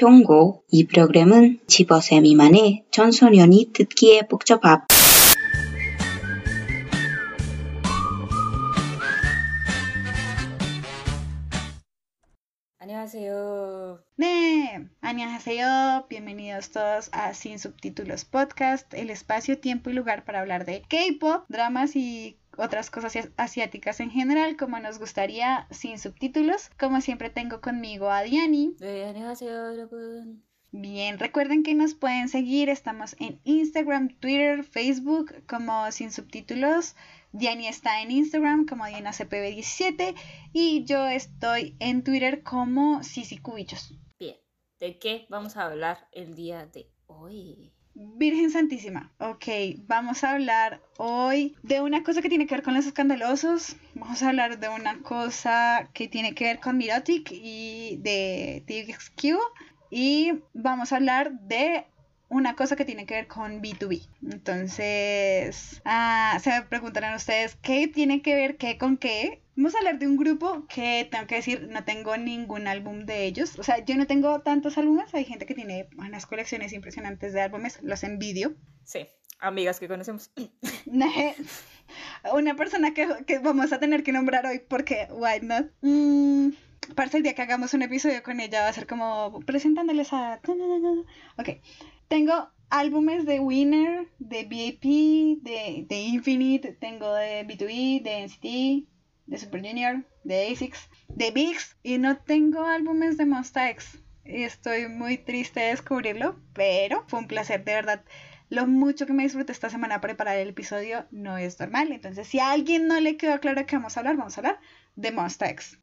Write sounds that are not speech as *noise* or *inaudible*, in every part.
현고 이 프로그램은 15세 미만의 청소년이 듣기에 복잡합 안녕하세요. 네, 안녕하세요, bienvenidos todos a Sin Subtítulos Podcast, el espacio, tiempo y lugar para hablar de K-pop, dramas y otras cosas asiáticas en general, como nos gustaría, sin subtítulos. Como siempre tengo conmigo a Diani. Bien, recuerden que nos pueden seguir, estamos en Instagram, Twitter, Facebook como sin subtítulos. Diani está en Instagram como DianaCPB17 y yo estoy en Twitter como Sisi Cubillos. Bien, ¿de qué vamos a hablar el día de hoy? Virgen Santísima. Ok, vamos a hablar hoy de una cosa que tiene que ver con los escandalosos. Vamos a hablar de una cosa que tiene que ver con Mirotic y de TXQ. Y vamos a hablar de una cosa que tiene que ver con B2B. Entonces, ah, se preguntarán ustedes, ¿qué tiene que ver qué con qué? Vamos a hablar de un grupo que tengo que decir, no tengo ningún álbum de ellos. O sea, yo no tengo tantos álbumes. Hay gente que tiene unas colecciones impresionantes de álbumes. Los envidio. Sí, amigas que conocemos. *laughs* Una persona que, que, vamos a tener que nombrar hoy porque, why not? Mm, para el día que hagamos un episodio con ella va a ser como presentándoles a... Ok, tengo álbumes de Winner, de VIP, de, de Infinite, tengo de B2B, de NCT, de Super Junior, de ASICS, de VIX y no tengo álbumes de Monsta X. Y estoy muy triste de descubrirlo, pero fue un placer de verdad. Lo mucho que me disfruté esta semana preparar el episodio no es normal. Entonces, si a alguien no le quedó claro que vamos a hablar, vamos a hablar de Monsta X.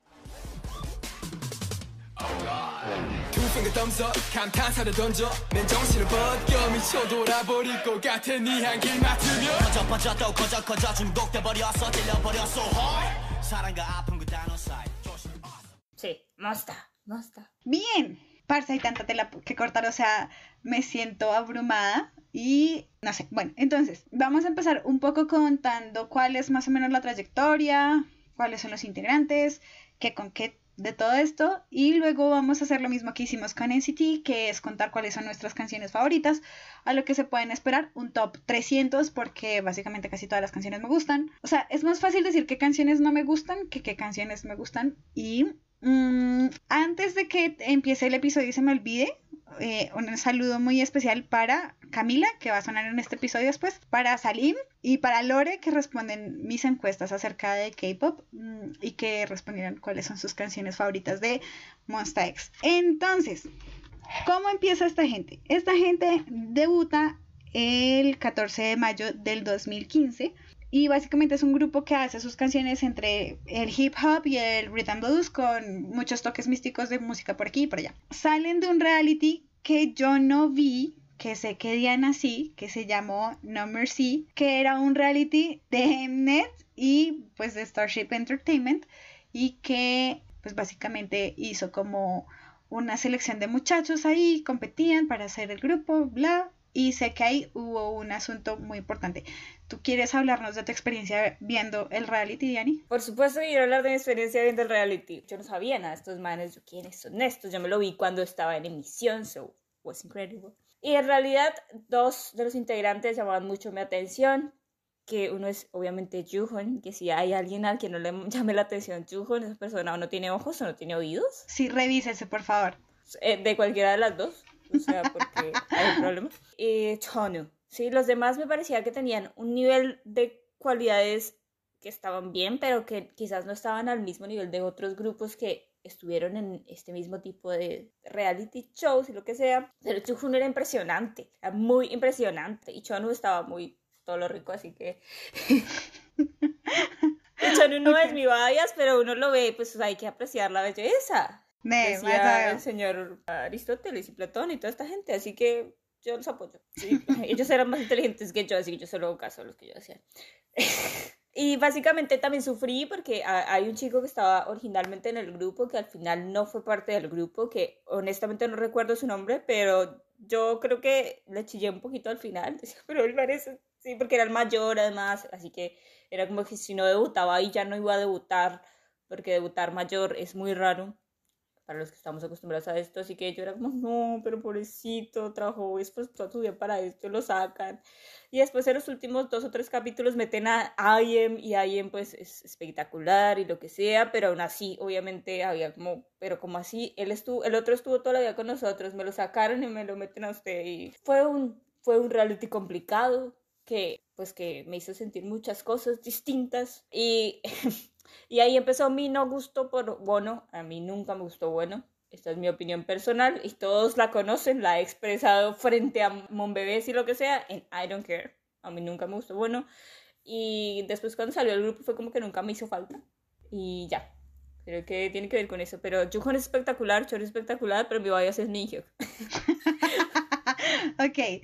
Sí, Monsta, Monsta. Bien, parce, hay tanta tela que cortar, o sea, me siento abrumada y no sé. Bueno, entonces, vamos a empezar un poco contando cuál es más o menos la trayectoria, cuáles son los integrantes, qué con qué de todo esto y luego vamos a hacer lo mismo que hicimos con NCT, que es contar cuáles son nuestras canciones favoritas, a lo que se pueden esperar un top 300 porque básicamente casi todas las canciones me gustan. O sea, es más fácil decir qué canciones no me gustan que qué canciones me gustan y mmm, antes de que empiece el episodio y se me olvide, eh, un saludo muy especial para Camila, que va a sonar en este episodio después, para Salim y para Lore, que responden mis encuestas acerca de K-pop mmm, y que respondieron cuáles son sus canciones favoritas de Monsta X. Entonces, ¿cómo empieza esta gente? Esta gente debuta el 14 de mayo del 2015 y básicamente es un grupo que hace sus canciones entre el hip hop y el rhythm blues con muchos toques místicos de música por aquí y por allá. Salen de un reality que yo no vi, que sé que Diana sí, que se llamó No Mercy, que era un reality de Mnet y pues de Starship Entertainment y que pues básicamente hizo como una selección de muchachos ahí, competían para hacer el grupo, bla, y sé que ahí hubo un asunto muy importante. ¿Tú quieres hablarnos de tu experiencia viendo el reality, Diani? Por supuesto quiero hablar de mi experiencia viendo el reality. Yo no sabía nada de estos manes, yo quiénes son estos. Yo me lo vi cuando estaba en emisión, so was incredible. Y en realidad dos de los integrantes llamaban mucho mi atención, que uno es obviamente Juhon, que si hay alguien al que no le llame la atención Juhon, esa persona o no tiene ojos o no tiene oídos. Sí, revísese, por favor. Eh, de cualquiera de las dos o sea, porque hay un problema. Y Chonu, sí, los demás me parecía que tenían un nivel de cualidades que estaban bien, pero que quizás no estaban al mismo nivel de otros grupos que estuvieron en este mismo tipo de reality shows y lo que sea. Pero Chuhun era impresionante, era muy impresionante. Y Chonu estaba muy todo lo rico, así que... *laughs* Chonu no es mi bias, pero uno lo ve, pues hay que apreciar la belleza. Me, decía el señor Aristóteles y Platón y toda esta gente, así que yo los apoyo. ¿sí? *laughs* Ellos eran más inteligentes que yo, así que yo solo hago caso a los que yo hacía. *laughs* y básicamente también sufrí porque hay un chico que estaba originalmente en el grupo que al final no fue parte del grupo, que honestamente no recuerdo su nombre, pero yo creo que le chillé un poquito al final, *laughs* pero él parece, sí, porque era el mayor además, así que era como que si no debutaba ahí ya no iba a debutar, porque debutar mayor es muy raro para los que estamos acostumbrados a esto, así que yo era como, no, pero pobrecito, trabajó después toda su vida para esto, lo sacan. Y después en los últimos dos o tres capítulos meten a IM y IM pues es espectacular y lo que sea, pero aún así, obviamente había como, pero como así, él estuvo, el otro estuvo toda la vida con nosotros, me lo sacaron y me lo meten a usted y fue un, fue un reality complicado que pues que me hizo sentir muchas cosas distintas y *laughs* Y ahí empezó mi no gusto por Bono. A mí nunca me gustó Bueno. Esta es mi opinión personal y todos la conocen, la he expresado frente a Monbebés y lo que sea, en I don't care. A mí nunca me gustó Bueno. Y después cuando salió el grupo fue como que nunca me hizo falta. Y ya. Creo que tiene que ver con eso. Pero Jungkook es espectacular, Chor es espectacular, pero mi bias es Ninja. *laughs* ok. Eh,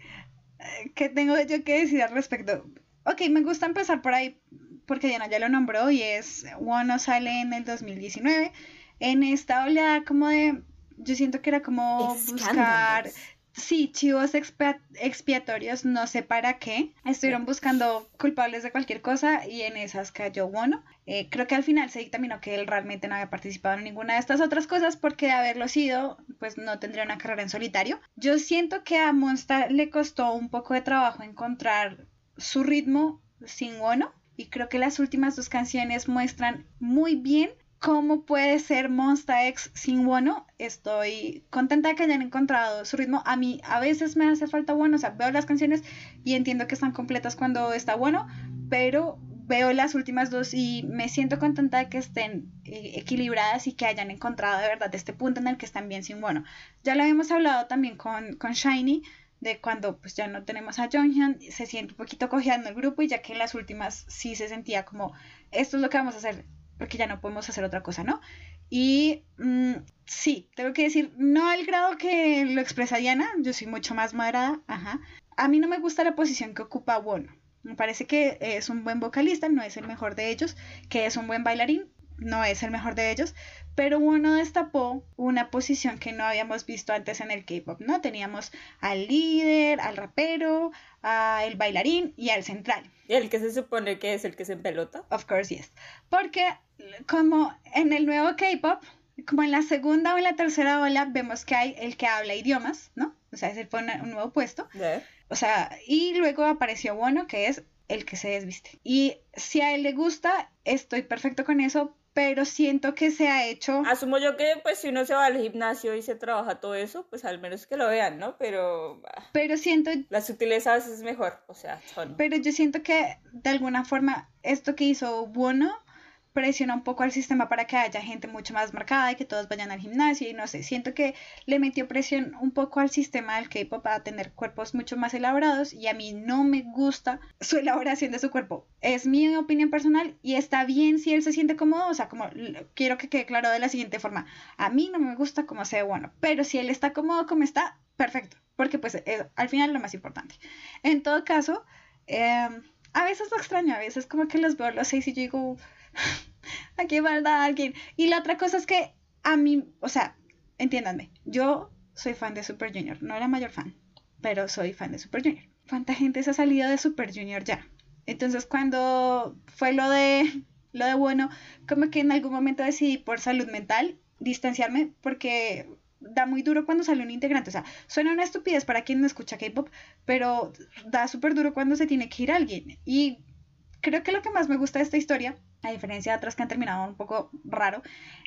¿Qué tengo yo que decir al respecto? Ok, me gusta empezar por ahí porque Diana ya lo nombró y es Wano sale en el 2019 en esta oleada como de yo siento que era como buscar sí chivos expiatorios no sé para qué. Estuvieron buscando culpables de cualquier cosa y en esas cayó Wano eh, creo que al final se dictaminó que él realmente no había participado en ninguna de estas otras cosas porque de haberlo sido pues no tendría una carrera en solitario. Yo siento que a Monster le costó un poco de trabajo encontrar su ritmo sin Wano y creo que las últimas dos canciones muestran muy bien cómo puede ser Monsta X sin Wono. Estoy contenta de que hayan encontrado su ritmo. A mí a veces me hace falta bueno, o sea, veo las canciones y entiendo que están completas cuando está bueno, pero veo las últimas dos y me siento contenta de que estén eh, equilibradas y que hayan encontrado de verdad este punto en el que están bien sin bueno. Ya lo habíamos hablado también con, con Shiny de cuando pues ya no tenemos a Jonghyun, se siente un poquito cojeando el grupo y ya que en las últimas sí se sentía como esto es lo que vamos a hacer porque ya no podemos hacer otra cosa, ¿no? Y mm, sí, tengo que decir, no al grado que lo expresa Diana, yo soy mucho más moderada, ajá. A mí no me gusta la posición que ocupa Wono. Me parece que es un buen vocalista, no es el mejor de ellos, que es un buen bailarín, no es el mejor de ellos, pero uno destapó una posición que no habíamos visto antes en el K-pop, ¿no? Teníamos al líder, al rapero, al bailarín y al central. ¿Y el que se supone que es el que se pelota? Of course, yes. Porque como en el nuevo K-pop, como en la segunda o en la tercera ola, vemos que hay el que habla idiomas, ¿no? O sea, ese fue un nuevo puesto. O sea, y luego apareció Bono, que es el que se desviste. Y si a él le gusta, estoy perfecto con eso, pero siento que se ha hecho... Asumo yo que pues si uno se va al gimnasio y se trabaja todo eso, pues al menos que lo vean, ¿no? Pero... Pero siento... La sutileza a veces es mejor, o sea, son... Pero yo siento que de alguna forma esto que hizo Bono presiona un poco al sistema para que haya gente mucho más marcada y que todos vayan al gimnasio y no sé, siento que le metió presión un poco al sistema del K-pop para tener cuerpos mucho más elaborados y a mí no me gusta su elaboración de su cuerpo. Es mi opinión personal y está bien si él se siente cómodo, o sea, como quiero que quede claro de la siguiente forma, a mí no me gusta como sea bueno, pero si él está cómodo como está, perfecto, porque pues es, al final lo más importante. En todo caso, em, a veces lo extraño, a veces como que los veo los seis y yo digo *laughs* aquí falta alguien. Y la otra cosa es que a mí, o sea, entiéndanme, yo soy fan de Super Junior, no era mayor fan, pero soy fan de Super Junior. ¿Cuánta gente se ha salido de Super Junior ya? Entonces cuando fue lo de lo de bueno, como que en algún momento decidí por salud mental distanciarme porque da muy duro cuando sale un integrante. O sea, suena una estupidez para quien no escucha K-pop, pero da súper duro cuando se tiene que ir alguien. Y creo que lo que más me gusta de esta historia a diferencia de otras que han terminado un poco raro,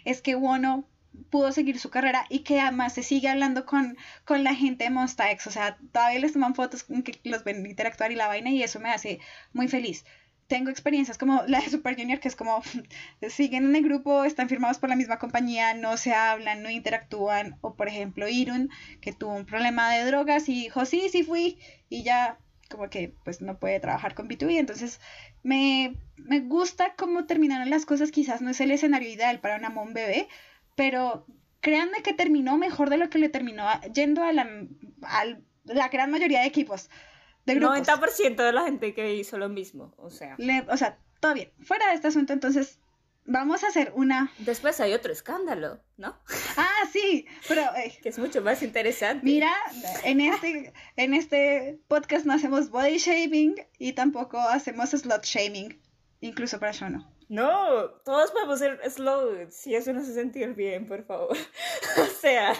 es que Wono pudo seguir su carrera y que además se sigue hablando con, con la gente de Monsta X. O sea, todavía les toman fotos que los ven interactuar y la vaina y eso me hace muy feliz. Tengo experiencias como la de Super Junior, que es como *laughs* siguen en el grupo, están firmados por la misma compañía, no se hablan, no interactúan. O por ejemplo, Irun, que tuvo un problema de drogas y dijo, sí, sí fui, y ya como que pues no puede trabajar con B2B. Entonces me, gusta cómo terminaron las cosas. Quizás no es el escenario ideal para una Mon bebé, pero créanme que terminó mejor de lo que le terminó yendo a la, la gran mayoría de equipos. De grupos. 90% de la gente que hizo lo mismo, o sea. o sea, todo bien. Fuera de este asunto, entonces, vamos a hacer una... Después hay otro escándalo, ¿no? Ah, sí, pero... *laughs* Eh, que es mucho más interesante. Mira, en este, en este podcast no hacemos body shaming y tampoco hacemos slot shaming, incluso para yo no. No, todos podemos ser slow si eso nos hace sentir bien, por favor. *laughs* o sea,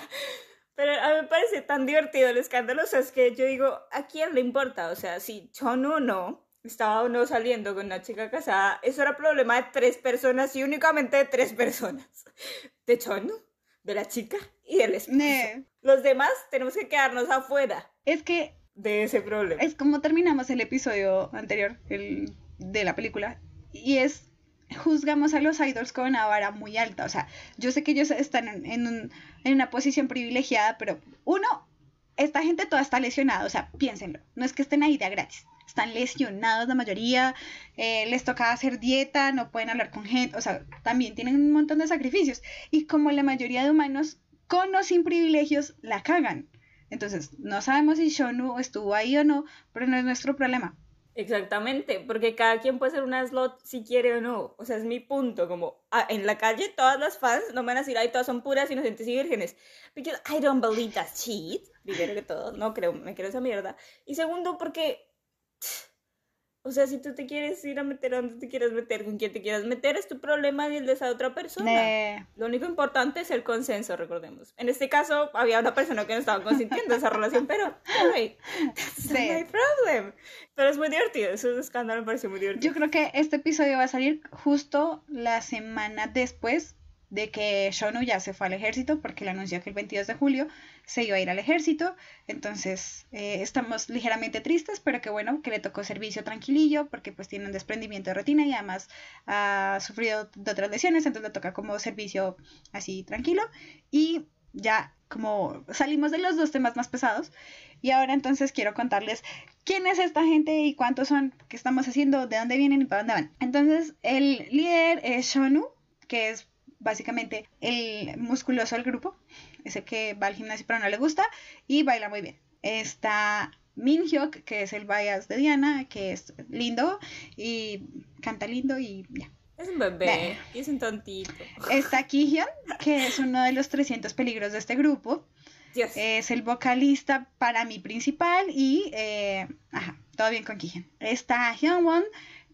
pero a mí me parece tan divertido el escándalo, o sea, es que yo digo, ¿a quién le importa? O sea, si Chonu o no estaba o no saliendo con una chica casada, eso era problema de tres personas y únicamente de tres personas. De Chonu, de la chica y del esposo. Los demás tenemos que quedarnos afuera Es que de ese problema. es como terminamos el episodio anterior el, de la película. Y es, juzgamos a los idols con una vara muy alta. O sea, yo sé que ellos están en, en un- en una posición privilegiada, pero uno, esta gente toda está lesionada. O sea, piénsenlo. No es que estén ahí de gratis. Están lesionados la mayoría, eh, les toca hacer dieta, no pueden hablar con gente, o sea, también tienen un montón de sacrificios. Y como la mayoría de humanos, con o sin privilegios, la cagan. Entonces, no sabemos si Shonu estuvo ahí o no, pero no es nuestro problema. Exactamente, porque cada quien puede ser una slot si quiere o no. O sea, es mi punto, como ah, en la calle todas las fans no me van a decir, ay, todas son puras, inocentes y vírgenes. Because I don't believe that shit. Primero que todo, no creo, me creo esa mierda. Y segundo, porque, o sea, si tú te quieres ir a meter a donde te quieras meter, con quien te quieras meter, es tu problema y el de esa otra persona. Ne- Lo único importante es el consenso, recordemos. En este caso, había una persona que no estaba consintiendo esa relación, pero, hey, that's not Sí. my problem. Pero es muy divertido, es un escándalo, me pareció muy divertido. Yo creo que este episodio va a salir justo la semana después de que Shonu ya se fue al ejército, porque le anunció que el 22 de julio se iba a ir al ejército. Entonces, eh, estamos ligeramente tristes, pero que bueno, que le tocó servicio tranquilillo, porque pues tiene un desprendimiento de retina y además ha sufrido de otras lesiones, entonces le toca como servicio así tranquilo. Y ya como salimos de los dos temas más pesados, y ahora entonces quiero contarles quién es esta gente y cuántos son, qué estamos haciendo, de dónde vienen y para dónde van. Entonces, el líder es Shonu, que es básicamente el musculoso del grupo, ese que va al gimnasio pero no le gusta y baila muy bien. Está Min Hyuk, que es el bias de Diana, que es lindo y canta lindo y ya. Es un bebé, y es un tontito. Está Kihyun, que es uno de los 300 peligros de este grupo. Dios. Es el vocalista para mí principal y, eh, ajá, todo bien con Kihyun. Está Hyunwon,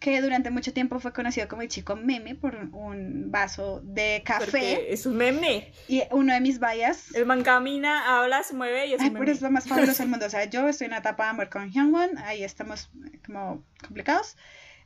que durante mucho tiempo fue conocido como el chico meme por un vaso de café. Porque es un meme. Y uno de mis vallas. El man camina, habla, se mueve y es Ay, un pero meme. es lo más fabuloso del *laughs* mundo. O sea, yo estoy en una etapa de amor con Hyunwon, ahí estamos como complicados.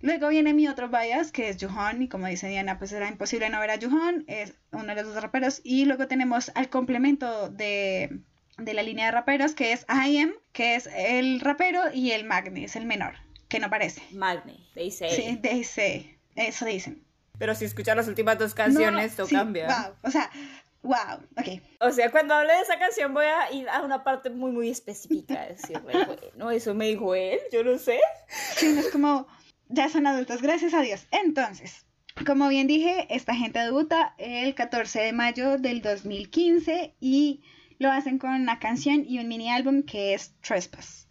Luego viene mi otro bias, que es Juhon, y como dice Diana, pues era imposible no ver a Juhon, es uno de los dos raperos. Y luego tenemos al complemento de, de la línea de raperos, que es IM, que es el rapero, y el Magni, es el menor, que no parece. Magne, they say. Sí, dice, eso dicen. Pero si escuchas las últimas dos canciones, No, todo sí, cambia. Wow, o sea, wow, ok. O sea, cuando hable de esa canción voy a ir a una parte muy, muy específica. Decirle, *laughs* bueno, eso me dijo él, yo no sé. Sí, no es como, ya son adultos, gracias a Dios. Entonces, como bien dije, esta gente debuta el 14 de mayo del 2015 y lo hacen con una canción y un mini álbum que es Trespass.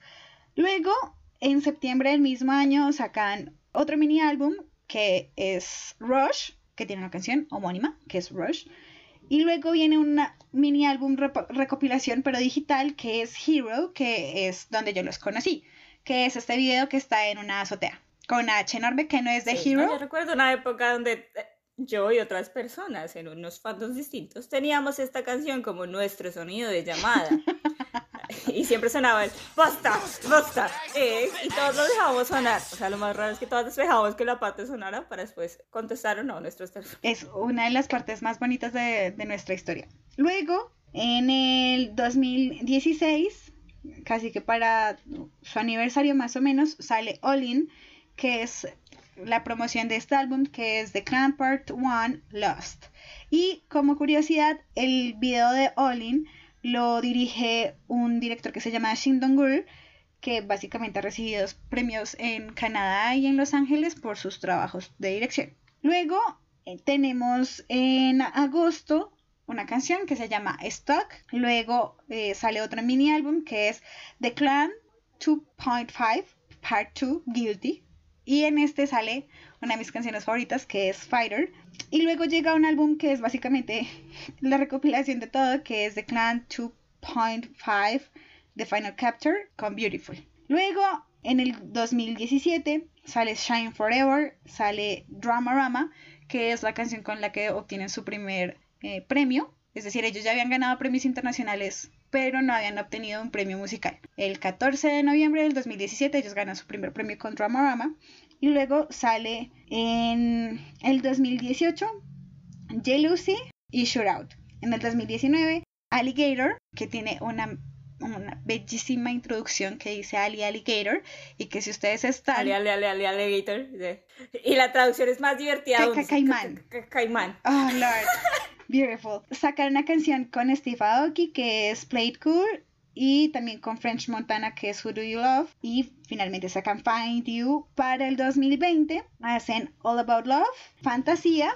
Luego, en septiembre del mismo año, sacan otro mini álbum que es Rush, que tiene una canción homónima, que es Rush. Y luego viene un mini álbum recopilación, pero digital, que es Hero, que es donde yo los conocí, que es este video que está en una azotea, con H enorme que no es de Sí, no, Hero. yo recuerdo una época donde eh, yo y otras personas en unos fandoms distintos teníamos esta canción como nuestro sonido de llamada. *laughs* *laughs* y siempre sonaba el basta, basta, eh, y todos lo dejábamos sonar. O sea, lo más raro es que todos dejamos que la parte sonara para después contestar o no nuestros teléfonos. Es una de las partes más bonitas de, de nuestra historia. Luego, en el 2016, casi que para su aniversario más o menos, sale All In, que es la promoción de este álbum, que es The Clan Part 1 Lost. Y como curiosidad, el video de All In lo dirige un director que se llama Shin Dong-gur, que básicamente ha recibido premios en Canadá y en Los Ángeles por sus trabajos de dirección. Luego eh, tenemos en agosto una canción que se llama Stuck. Luego eh, sale otro mini álbum que es The Clan 2.5 Part 2 Guilty. Y en este sale una de mis canciones favoritas que es Fighter. Y luego llega un álbum que es básicamente la recopilación de todo, que es The Clan 2.5 The Final Capture con Beautiful. Luego, en el 2017, sale Shine Forever, sale Dramarama, que es la canción con la que obtienen su primer eh, premio. Es decir, ellos ya habían ganado premios internacionales, pero no habían obtenido un premio musical. El 14 de noviembre del 2017 ellos ganan su primer premio con Dramarama. Y luego sale en el 2018 Jealousy y Shootout. En el 2019 Alligator, que tiene una una bellísima introducción que dice Ali Alligator y que si ustedes están... Ali, Ali, Ali, Ali Alligator. Y la traducción es más divertida. Caimán. Caimán. Oh, Lord. *laughs* Beautiful. Sacar una canción con Steve Aoki que es Play It Cool y también con French Montana que es Who Do You Love y finalmente sacan Find You para el 2020 hacen All About Love, Fantasía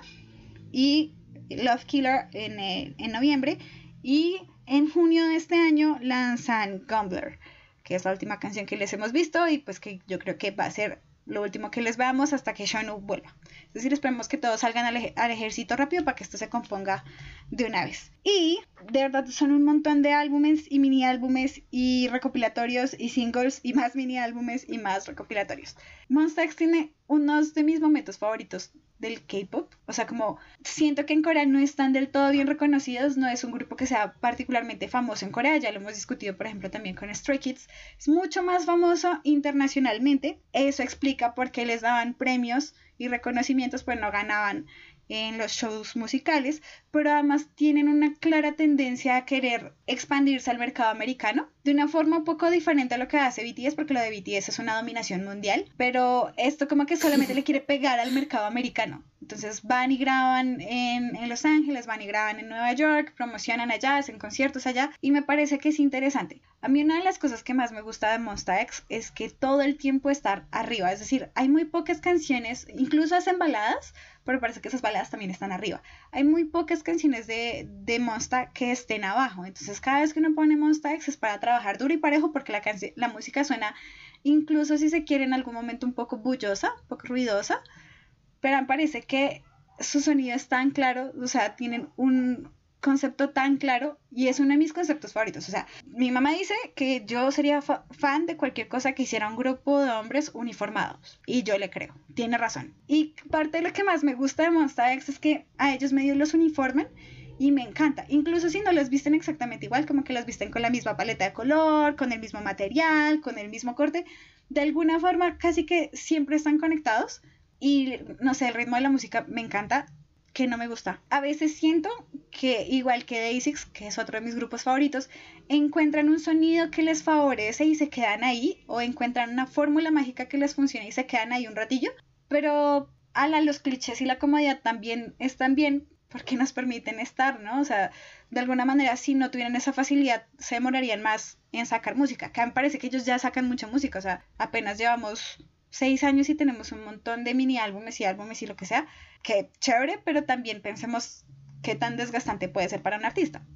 y Love Killer en, eh, en noviembre. Y en junio de este año lanzan Gumbler, que es la última canción que les hemos visto y pues que yo creo que va a ser lo último que les veamos hasta que Shonu vuelva. Es decir, esperemos que todos salgan al, al, ejército rápido para que esto se componga de una vez. Y de verdad son un montón de álbumes y mini álbumes y recopilatorios y singles y más mini álbumes y más recopilatorios. Monsta X tiene unos de mis momentos favoritos del K-pop. O sea, como siento que en Corea no están del todo bien reconocidos, no es un grupo que sea particularmente famoso en Corea, ya lo hemos discutido, por ejemplo, también con Stray Kids. Es mucho más famoso internacionalmente. Eso explica por qué les daban premios y reconocimientos, pues no ganaban en los shows musicales, pero además tienen una clara tendencia a querer expandirse al mercado americano de una forma un poco diferente a lo que hace BTS, porque lo de BTS es una dominación mundial, pero esto como que solamente le quiere pegar al mercado americano. Entonces van y graban en, en, Los Ángeles, van y graban en Nueva York, promocionan allá, hacen conciertos allá y me parece que es interesante. A mí una de las cosas que más me gusta de Monsta X es que todo el tiempo estar arriba, es decir, hay muy pocas canciones, incluso hacen baladas, pero parece que esas baladas también están arriba. Hay muy pocas canciones de, de Monsta que estén abajo, entonces cada vez que uno pone Monsta X es para trabajar duro y parejo porque la, la música suena, incluso si se quiere en algún momento un poco bullosa, un poco ruidosa, pero me parece que su sonido es tan claro, o sea, tienen un concepto tan claro y es uno de mis conceptos favoritos. O sea, mi mamá dice que yo sería fa fan de cualquier cosa que hiciera un grupo de hombres uniformados y yo le creo, tiene razón. Y parte de lo que más me gusta de Monsta X es que a ellos medio los uniformen y me encanta. Incluso si no los visten exactamente igual, como que los visten con la misma paleta de color, con el mismo material, con el mismo corte, de alguna forma casi que siempre están conectados y no sé, el ritmo de la música me encanta, que no me gusta. A veces siento que, igual que Daisix, que es otro de mis grupos favoritos, encuentran un sonido que les favorece y se quedan ahí, o encuentran una fórmula mágica que les funciona y se quedan ahí un ratillo, pero ala, los clichés y la comodidad también están bien porque nos permiten estar, ¿no? O sea, de alguna manera, si no tuvieran esa facilidad, se demorarían más en sacar música. Acá me parece que ellos ya sacan mucha música, o sea, apenas llevamos seis años y tenemos un montón de mini álbumes y álbumes y lo que sea, que chévere, pero también pensemos qué tan desgastante puede ser para un artista.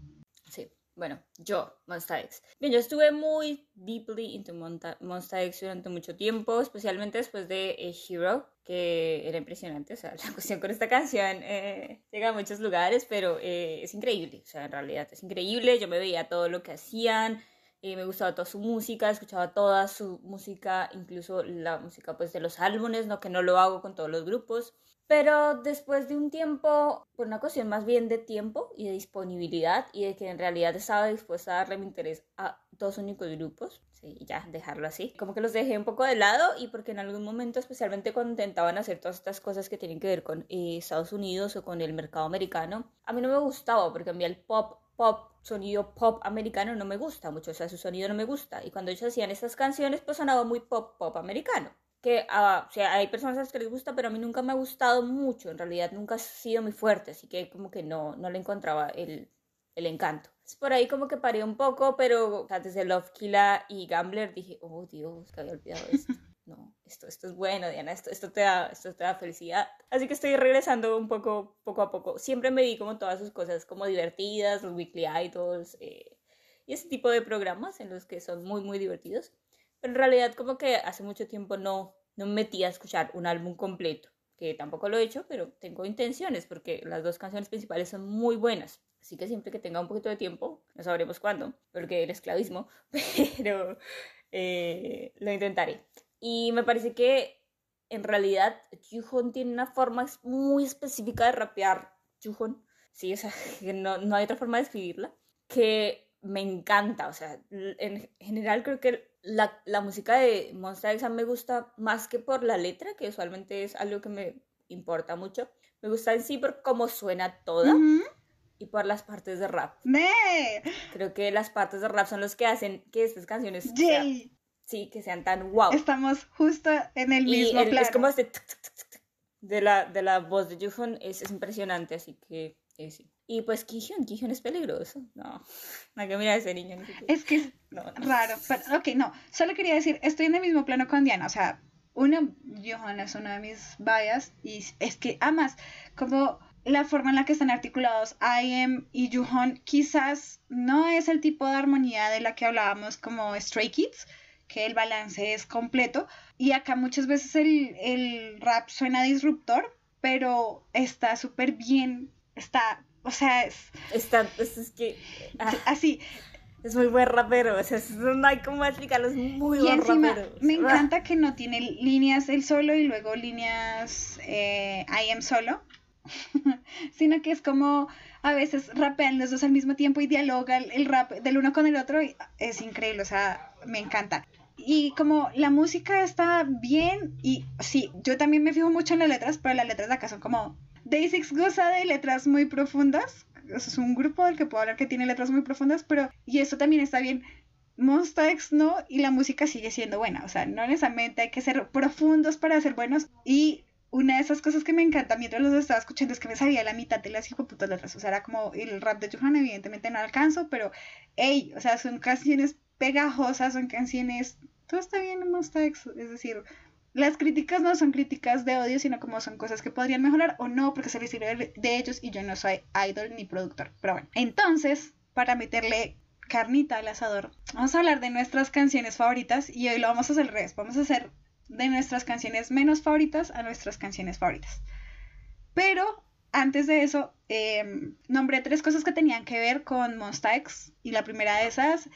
Sí, bueno, yo, Monsta X. Bien, yo estuve muy deeply into Monsta X durante mucho tiempo, especialmente después de eh, Hero, que era impresionante, o sea, *laughs* la cuestión con esta canción eh, llega a muchos lugares, pero eh, es increíble, o sea, en realidad es increíble, yo me veía todo lo que hacían, eh, me gustaba toda su música, escuchaba toda su música, incluso la música pues de los álbumes, no que no lo hago con todos los grupos. Pero después de un tiempo, por una cuestión más bien de tiempo y de disponibilidad y de que en realidad estaba dispuesta a darle mi interés a dos únicos grupos, sí, ya dejarlo así, como que los dejé un poco de lado y porque en algún momento, especialmente cuando intentaban hacer todas estas cosas que tienen que ver con eh, Estados Unidos o con el mercado americano, a mí no me gustaba porque a mí el pop pop, sonido pop americano no me gusta mucho, o sea, su sonido no me gusta. Y cuando ellos hacían estas canciones, pues sonaba muy pop, pop americano. Que, uh, o sea, hay personas a las que les gusta, pero a mí nunca me ha gustado mucho, en realidad nunca ha sido muy fuerte, así que como que no, no le encontraba el, el encanto. Por ahí como que paré un poco, pero sea, desde Love Killa y Gambler dije, oh Dios, que había olvidado esto *laughs* no, esto, esto es bueno, Diana, esto, esto, te da, esto te da felicidad. Así que estoy regresando un poco, poco a poco. Siempre me vi como todas sus cosas como divertidas, los weekly idols eh, y ese tipo de programas en los que son muy, muy divertidos. Pero en realidad como que hace mucho tiempo no, no me metí a escuchar un álbum completo, que tampoco lo he hecho, pero tengo intenciones porque las dos canciones principales son muy buenas. Así que siempre que tenga un poquito de tiempo, no sabremos cuándo, porque el esclavismo, *laughs* pero eh, lo intentaré. Y me parece que en realidad Juhon tiene una forma muy específica de rapear. Juhon, sí, o sea, *laughs* no, no hay otra forma de escribirla, que me encanta. O sea, en general creo que la, la música de Monster X me gusta más que por la letra, que usualmente es algo que me importa mucho. Me gusta en sí por cómo suena toda y por las partes de rap. Creo que las partes de rap son los que hacen que estas canciones sí, que sean tan wow. Estamos justo en el mismo plano. Es como este de la, de la voz de Jufon es, es impresionante, así que eh, sí. Y pues Kihyun, Kihyun es peligroso. No, *laughs* no que mira ese niño. Es que es raro. Pero, ok, no. Solo quería decir, estoy en el mismo plano con Diana. O sea, uno, Johan es uno de mis bias. Y es que, además, como la forma en la que están articulados I y Yuhon quizás no es el tipo de armonía de la que hablábamos como Stray Kids, que el balance es completo. Y acá muchas veces el, el rap suena disruptor, pero está súper bien, está o sea, es... Está, es, que... Ah, así. Es muy buen rapero, o sea, no hay cómo explicarlo, es muy y buen encima, rapero. Me encanta que no tiene líneas él solo y luego líneas eh, I am solo, *laughs* sino que es como a veces rapean los dos al mismo tiempo y dialoga el, rap del uno con el otro y es increíble, o sea, me encanta. Y como la música está bien y sí, yo también me fijo mucho en las letras, pero las letras de acá son como Day6 goza de letras muy profundas. es un grupo del que puedo hablar que tiene letras muy profundas, pero. Y eso también está bien. Monsta X no, y la música sigue siendo buena. O sea, no necesariamente hay que ser profundos para ser buenos. Y una de esas cosas que me encanta mientras los estaba escuchando es que me sabía la mitad de las putas letras. O sea, era como el rap de Johan, evidentemente no alcanzo, pero hey, o sea, son canciones pegajosas, son canciones. Todo está bien en Monsta X. Es decir, las críticas no son críticas de odio, sino como son cosas que podrían mejorar o no, porque se les sirve de ellos y yo no soy idol ni productor. Pero bueno, entonces, para meterle carnita al asador, vamos a hablar de nuestras canciones favoritas y hoy lo vamos a hacer al revés. Vamos a hacer de nuestras canciones menos favoritas a nuestras canciones favoritas. Pero antes de eso, em, nombré tres cosas que tenían que ver con Monsta X. Y la primera de esas.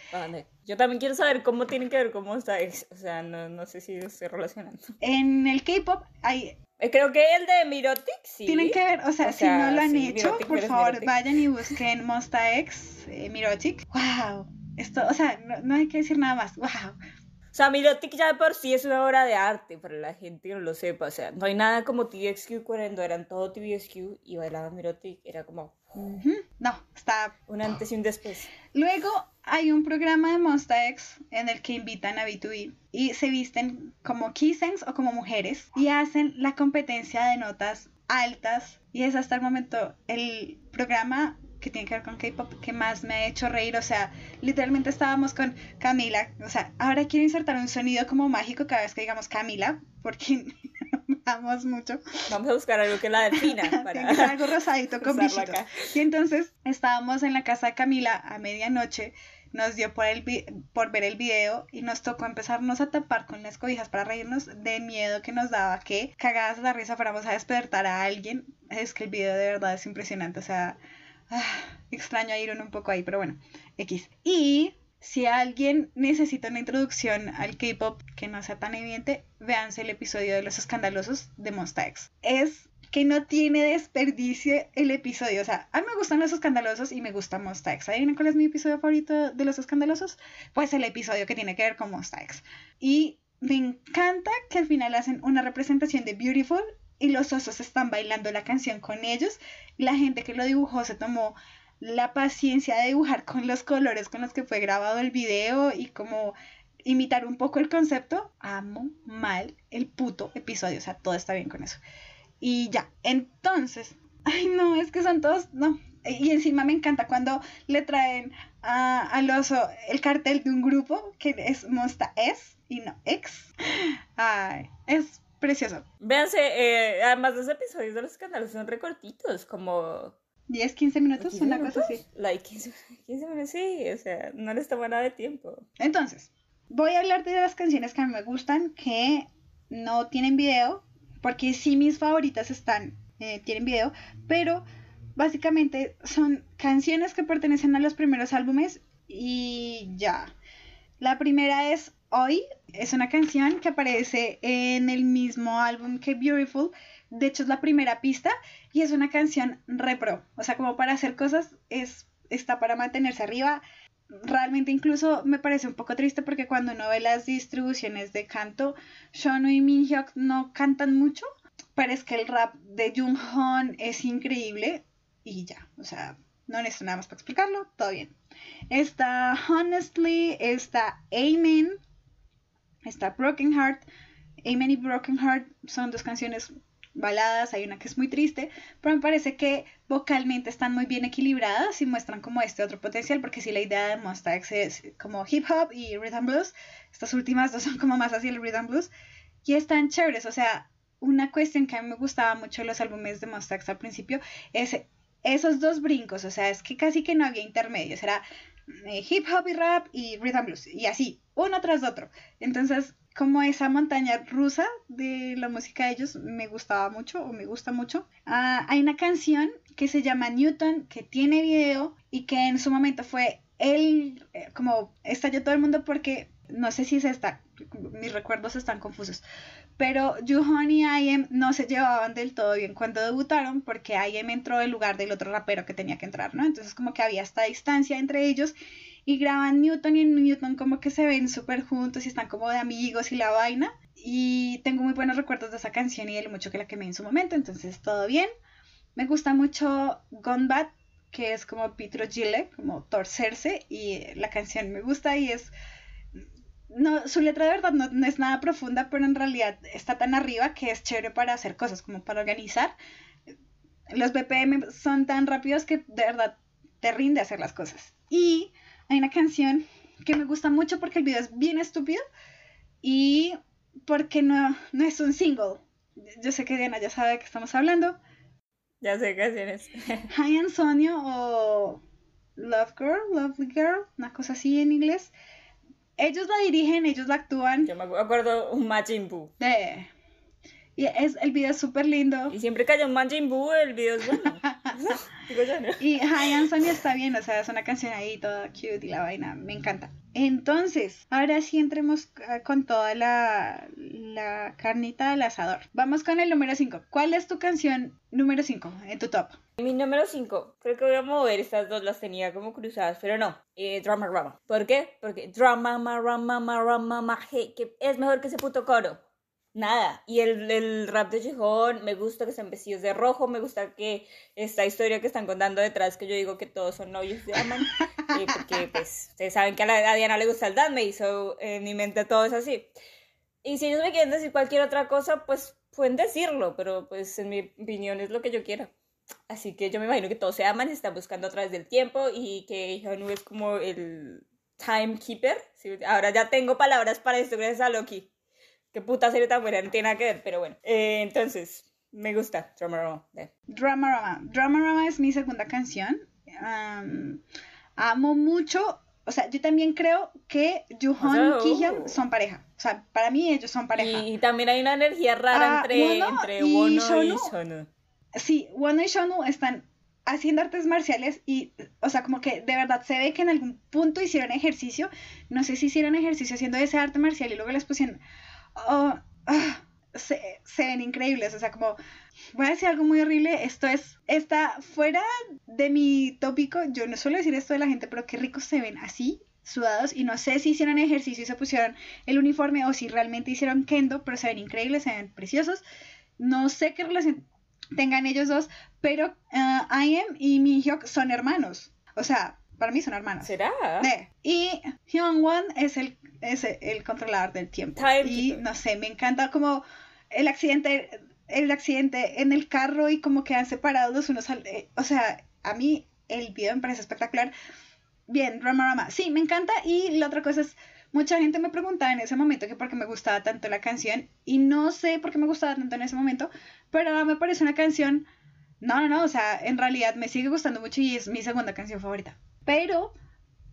Yo también quiero saber cómo tienen que ver con Monsta X. O sea, no, sé si se relacionan. En el K-pop hay. Eh, creo que el de Mirotic, sí. Tienen que ver, o sea, si no lo han hecho, por favor, vayan y busquen Monsta X, eh, Mirotic. ¡Wow! Esto, o sea, no, no hay que decir nada más. ¡Wow! O sea, Mirotic ya por sí es una obra de arte, para la gente que no lo sepa. O sea, no hay nada como TVXQ cuando eran todo TVXQ y bailaba Mirotic. Era como... No, está... Un antes y un después. Luego hay un programa de Monsta X en el que invitan a B2B y se visten como Kissens o como mujeres y hacen la competencia de notas altas y es hasta el momento el programa que tiene que ver con K-pop que más me ha hecho reír. O sea, literalmente estábamos con Camila. O sea, ahora quiero insertar un sonido como mágico cada vez que digamos Camila, porque *laughs* amamos mucho. Vamos a buscar algo que la defina. *laughs* Para algo rosadito con bichitos. Y entonces estábamos en la casa de Camila a medianoche. Nos dio por, el por ver el video y nos tocó empezarnos a tapar con las cobijas para reírnos de miedo que nos daba que cagadas de la risa fuéramos a despertar a alguien. Es que el video de verdad es impresionante. O sea, Ah, extraño a Iron un poco ahí, pero bueno, X. Y si alguien necesita una introducción al K-pop que no sea tan evidente, véanse el episodio de los escandalosos de Monsta. Es que no tiene desperdicio el episodio. O sea, a mí me gustan los escandalosos y me gusta Monsta X. ¿Saben cuál es mi episodio favorito de los escandalosos? Pues el episodio que tiene que ver con Monsta. Y me encanta que al final hacen una representación de Beautiful y los osos están bailando la canción con ellos. La gente que lo dibujó se tomó la paciencia de dibujar con los colores con los que fue grabado el video y como imitar un poco el concepto. Amo mal el puto episodio, o sea, todo está bien con eso. Y ya, entonces, ay no, es que son todos, no. Y encima me encanta cuando le traen a, al oso el cartel de un grupo que es Monsta S y no X. Ay, es precioso. Véanse, eh, además los episodios de los canales son recortitos, como 10, 15 minutos, una cosa así. Like 15, 15, minutos, sí, o sea, no les toma nada de tiempo. Entonces, voy a hablar de las canciones que a mí me gustan, que no tienen video, porque sí mis favoritas están, eh, tienen video, pero básicamente son canciones que pertenecen a los primeros álbumes y ya. La primera es Hoy, es una canción que aparece en el mismo álbum que Beautiful. De hecho, es la primera pista y es una canción repro. O sea, como para hacer cosas, es, está para mantenerse arriba. Realmente incluso me parece un poco triste porque cuando uno ve las distribuciones de canto, Shonu y Minhyuk no cantan mucho, pero es que el rap de Jung Hoon es increíble y ya, o sea, no necesito nada más para explicarlo, todo bien. Está Honestly, está Amen, está Broken Heart. Amen y Broken Heart son dos canciones baladas, hay una que es muy triste, pero me parece que vocalmente están muy bien equilibradas y muestran como este otro potencial, porque si la idea de Monsta X es como hip hop y rhythm blues, estas últimas dos son como más hacia el rhythm blues, y están chéveres, o sea, una cuestión que a mí me gustaba mucho de los álbumes de Monsta X al principio es esos dos brincos, o sea, es que casi que no había intermedios, era eh, hip hop y rap y rhythm blues, y así, uno tras otro. Entonces, como esa montaña rusa de la música de ellos me gustaba mucho o me gusta mucho. Ah, hay una canción que se llama Newton que tiene video y que en su momento fue él, eh, como estalló todo el mundo porque no sé si es esta, mis recuerdos están confusos, pero Juhon y IM no se llevaban del todo bien cuando debutaron porque IM entró en lugar del otro rapero que tenía que entrar, ¿no? Entonces como que había esta distancia entre ellos y graban Newton y Newton como que se ven súper juntos y están como de amigos y la vaina. Y tengo muy buenos recuerdos de esa canción y de lo mucho que la quemé en su momento, entonces todo bien. Me gusta mucho Gone que es como Pietro Gille, como torcerse, y la canción me gusta y es... No, su letra de verdad no, no, es nada profunda, pero en realidad está tan arriba que es chévere para hacer cosas, como para organizar. Los BPM son tan rápidos que de verdad te rinde hacer las cosas. Y hay una canción que me gusta mucho porque el video es bien estúpido y porque no, no es un single. Yo sé que Diana ya sabe de qué estamos hablando. Ya sé qué canciones. *laughs* High and Sonio o Love Girl, Lovely Girl, una cosa así en inglés. Ellos la dirigen, ellos la actúan. Yo me acuerdo un Majin Buu. De... Y es, el video es súper lindo. Y siempre que haya un Majin Buu, el video es bueno. *laughs* *laughs* Y High Sony está bien, o sea, es una canción ahí toda cute y la vaina, me encanta. Entonces, ahora sí entremos ah, con toda la, la carnita al asador. Vamos con el número 5. ¿Cuál es tu canción número 5 en tu top? Mi número 5, creo que voy a mover estas dos, las tenía como cruzadas, pero no, eh, Drama Rama. ¿Por qué? Porque Drama, Rama, Rama, Rama, que es mejor que ese puto coro nada. Y el, el rap de Chijón, me gusta que sean vestidos de rojo, me gusta que esta historia que están contando detrás, que yo digo que todos son novios de Aman, *laughs* eh, porque pues ustedes saben que a, la, Diana le gusta el dance, hizo en mi mente todo es así. Y si ellos me quieren decir cualquier otra cosa, pues pueden decirlo, pero pues en mi opinión es lo que yo quiera. Así que yo me imagino que todos se aman, se están buscando a través del tiempo y que Hyunwoo es como el timekeeper. ahora ya tengo palabras para esto gracias a Loki. Qué puta serie tan buena, no tiene nada que ver, pero bueno. Eh, entonces, me gusta Dramarama. Dramarama. Dramarama es mi segunda canción. amo mucho. O sea, yo también creo que Juhon y Kihyun son pareja. O sea, para mí ellos son pareja. Y, también hay una energía rara ah, entre, entre Wono y Shonu. Sí, Wono y Shonu están haciendo artes marciales y, o sea, como que de verdad se ve que en algún punto hicieron ejercicio. No sé si hicieron ejercicio haciendo ese arte marcial y luego les pusieron oh, ah, se, ven increíbles. O sea, como voy a decir algo muy horrible. Esto es, está fuera de mi tópico. Yo no suelo decir esto de la gente, pero qué ricos se ven así, sudados. Y no sé si hicieron ejercicio y se pusieron el uniforme o si realmente hicieron kendo, pero se ven increíbles, se ven preciosos. No sé qué relación tengan ellos dos, pero uh, I am y Hyuk son hermanos. O sea, para mí son hermanos. ¿Será? Y Hyun Won es el, es el controlador del tiempo. y no sé, me encanta como el accidente, el accidente en el carro y como quedan separados los unos eh, O sea, a mí el video me parece espectacular. Bien, Rama Rama. Sí, me encanta. Y la otra cosa es, mucha gente me preguntaba en ese momento que por qué me gustaba tanto la canción. Y no sé por qué me gustaba tanto en ese momento. Pero me parece una canción... No, no, no, o sea, en realidad me sigue gustando mucho y es mi segunda canción favorita. Pero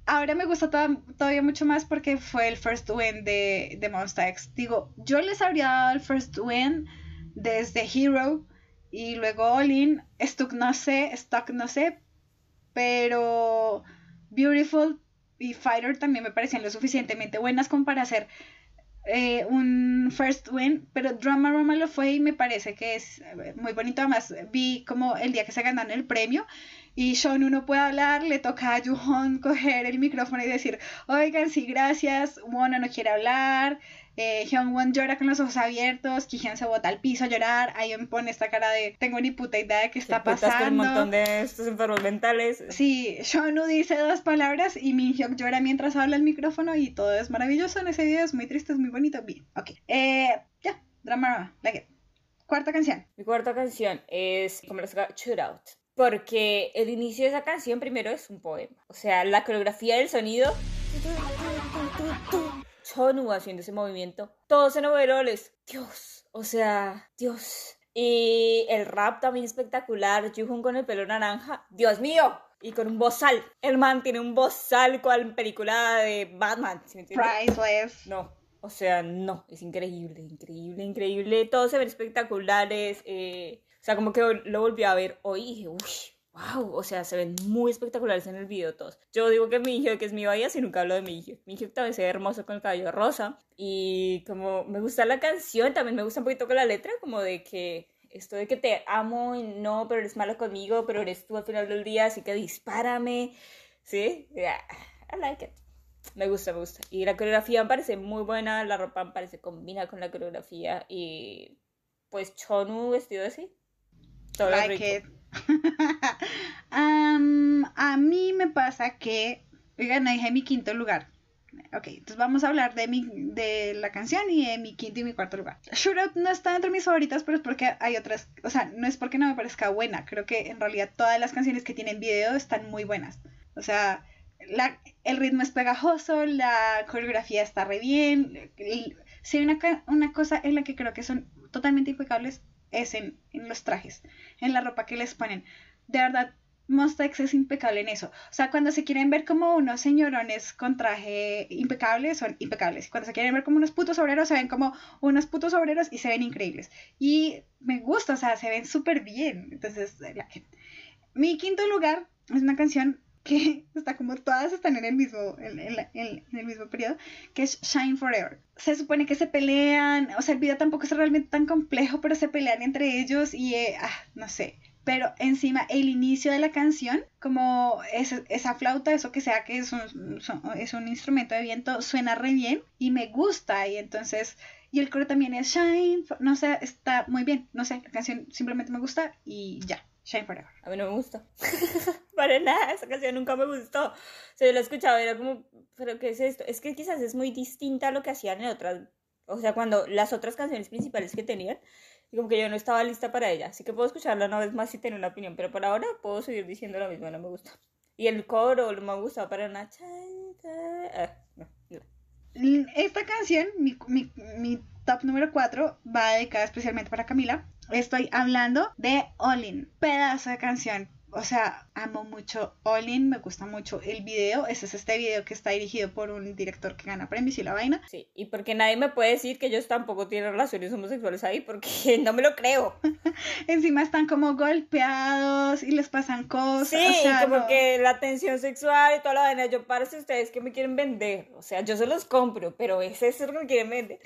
ahora me gusta todavía mucho más porque fue el first win de, de Monster X. Digo, yo les habría dado el first win desde Hero y luego All Stuck no sé, Stuck no sé, pero Beautiful y Fighter también me parecían lo suficientemente buenas como para hacer eh, un first win, pero Drama Roma lo fue y me parece que es eh, muy bonito. Además, vi como el día que se ganaron el premio y Sean no puede hablar, le toca a Juhon coger el micrófono y decir, oigan, sí, gracias, Wona no quiere hablar, eh, Hyun-won llora con los ojos abiertos, Kihyun se bota al piso a llorar, Ayun pone esta cara de tengo ni puta idea de qué está pasando. Con un montón de estos enfermos mentales. Sí, Shonu dice dos palabras y Min Hyuk llora mientras habla el micrófono y todo es maravilloso en ese video, es muy triste, es muy bonito. Bien, ok. Eh, ya, drama, like Cuarta canción. Mi cuarta canción es como les Shootout. Porque el inicio de esa canción primero es un poema. O sea, la coreografía del sonido Chonu haciendo ese movimiento. Todos en overoles. Dios. O sea, Dios. Y el rap también espectacular. Juhun con el pelo naranja. Dios mío. Y con un bozal. El man tiene un bozal cual película de Batman. Priceless. No. O sea, no. Es increíble, increíble, increíble. Todos se ven espectaculares. Eh, o sea, como que lo volví a ver hoy y dije, uy, wow, o sea, se ven muy espectaculares en el video todos. Yo digo que mi hijo, que es mi bahía, si nunca hablo de mi hijo. Mi hijo también se ve hermoso con el cabello rosa. Y como me gusta la canción, también me gusta un poquito con la letra, como de que esto de que te amo y no, pero eres malo conmigo, pero eres tú al final del día, así que dispárame. ¿Sí? Yeah, I like it. Me gusta, me gusta. Y la coreografía me parece muy buena, la ropa me parece combina con la coreografía y pues Chonu vestido así. Todo like It. *laughs* a mí me pasa que, oigan, no dije mi quinto lugar. Ok, entonces vamos a hablar de, mi, de la canción y de mi quinto y mi cuarto lugar. Shootout no está entre mis favoritas, pero es porque hay otras, o sea, no es porque no me parezca buena, creo que en realidad todas las canciones que tienen video están muy buenas. O sea, la, el ritmo es pegajoso, la coreografía está re bien. Si hay una, una cosa en la que creo que son totalmente impecables es en, los trajes, en la ropa que les ponen. De verdad, Monsta es impecable en eso. O sea, cuando se quieren ver como unos señorones con traje impecable, son impecables. Cuando se quieren ver como unos putos obreros, se ven como unos putos obreros y se ven increíbles. Y me gusta, o sea, se ven súper bien. Entonces, mi quinto lugar es una canción que *laughs* está como todas están en el mismo, en, el mismo periodo, que es Shine Forever. Se supone que se pelean, o sea, el video tampoco es realmente tan complejo, pero se pelean entre ellos y, eh, ah, no sé. Pero encima el inicio de la canción, como esa flauta, eso que sea que es un, es un instrumento de viento, suena re bien y me gusta. Y entonces, y el coro también es Shine, no sé, está muy bien, no sé, la canción simplemente me gusta y ya. Shine Forever. A mí no me gusta. *laughs* Para nada, esa canción nunca me gustó. O sea, yo la escuchaba, era como, ¿pero qué es esto? Es que quizás es muy distinta a lo que hacían en otras. O sea, cuando las otras canciones principales que tenían, y como que yo no estaba lista para ella. Así que puedo escucharla una vez más y tener una opinión. Pero por ahora puedo seguir diciendo lo mismo, no me gusta. Y el coro no me gusta para nada. Ah, Esta canción, mi, mi, mi top número 4, va dedicada especialmente para Camila Estoy hablando de Olin, pedazo de canción. O sea, amo mucho Olin, me gusta mucho el video. Ese es este video que está dirigido por un director que gana premios y la vaina. Sí, y porque nadie me puede decir que ellos tampoco tienen relaciones homosexuales ahí, porque *laughs* no me lo creo. *laughs* Encima están como golpeados y les pasan cosas. Sí, como que la tensión sexual y toda la vaina. Yo parece ustedes que me quieren vender. O sea, yo se los compro, pero es lo que quieren vender.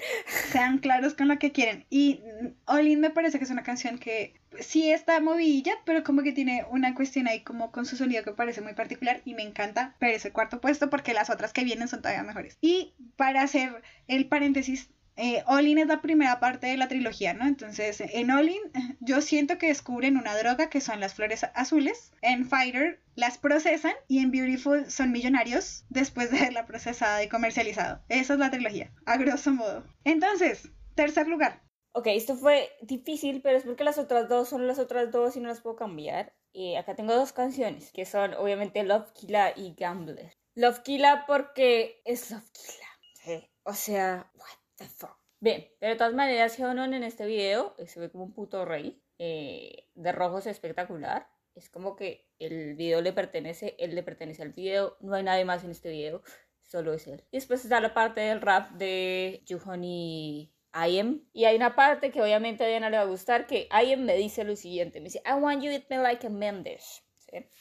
Sean claros con lo que quieren. Y Olin me parece que es una canción que sí está movilla, pero como que tiene una cuestión ahí como con su sonido que parece muy particular y me encanta pero ese cuarto puesto porque las otras que vienen son todavía mejores. Y para hacer el paréntesis, eh, All es la primera parte de la trilogía, ¿no? Entonces, en All yo siento que descubren una droga que son las flores azules. En Fighter las procesan y en Beautiful son millonarios después de haberla procesada y comercializado. Esa es la trilogía, a grosso modo. Entonces, tercer lugar, Ok, esto fue difícil, pero es porque las otras dos son las otras dos y no las puedo cambiar. Y acá tengo dos canciones, que son obviamente Love Killa y Gambler. Love Killa porque es Love Killa. Sí. O sea, what the fuck. Bien, pero de todas maneras, Hyunon en este video eh, se ve como un puto rey. Eh, de rojo es espectacular. Es como que el video le pertenece, él le pertenece al video. No hay nadie más en este video, solo es él. Y después está la parte del rap de Juhon y I Y hay una parte que obviamente a Diana le va a gustar, que I me dice lo siguiente, me dice, I want you to eat me like a Mendes.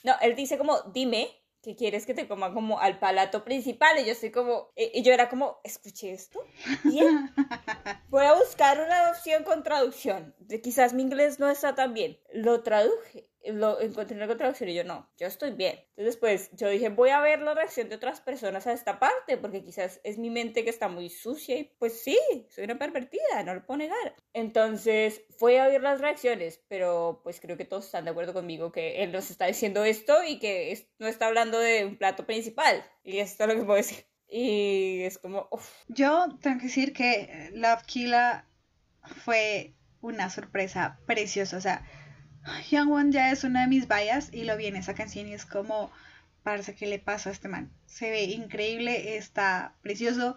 No, él dice como, dime, ¿qué quieres que te coma como al palato principal? Y yo estoy como, eh, y yo era como, escuché esto, bien, *laughs* voy a buscar una opción con traducción, quizás mi inglés no está tan bien, lo traduje lo encontré en la traducción y yo no, yo estoy bien. Entonces, pues yo dije, voy a ver la reacción de otras personas a esta parte, porque quizás es mi mente que está muy sucia y pues sí, soy una pervertida, no lo puedo negar. Entonces, fui a ver las reacciones, pero pues creo que todos están de acuerdo conmigo que él nos está diciendo esto y que no está hablando de un plato principal. Y esto es lo que puedo decir. Y es como, Yo tengo que decir que Love Killa fue una sorpresa preciosa, o sea Won ya es una de mis vallas y lo vi en esa canción y es como, parece que le pasó a este man. Se ve increíble, está precioso.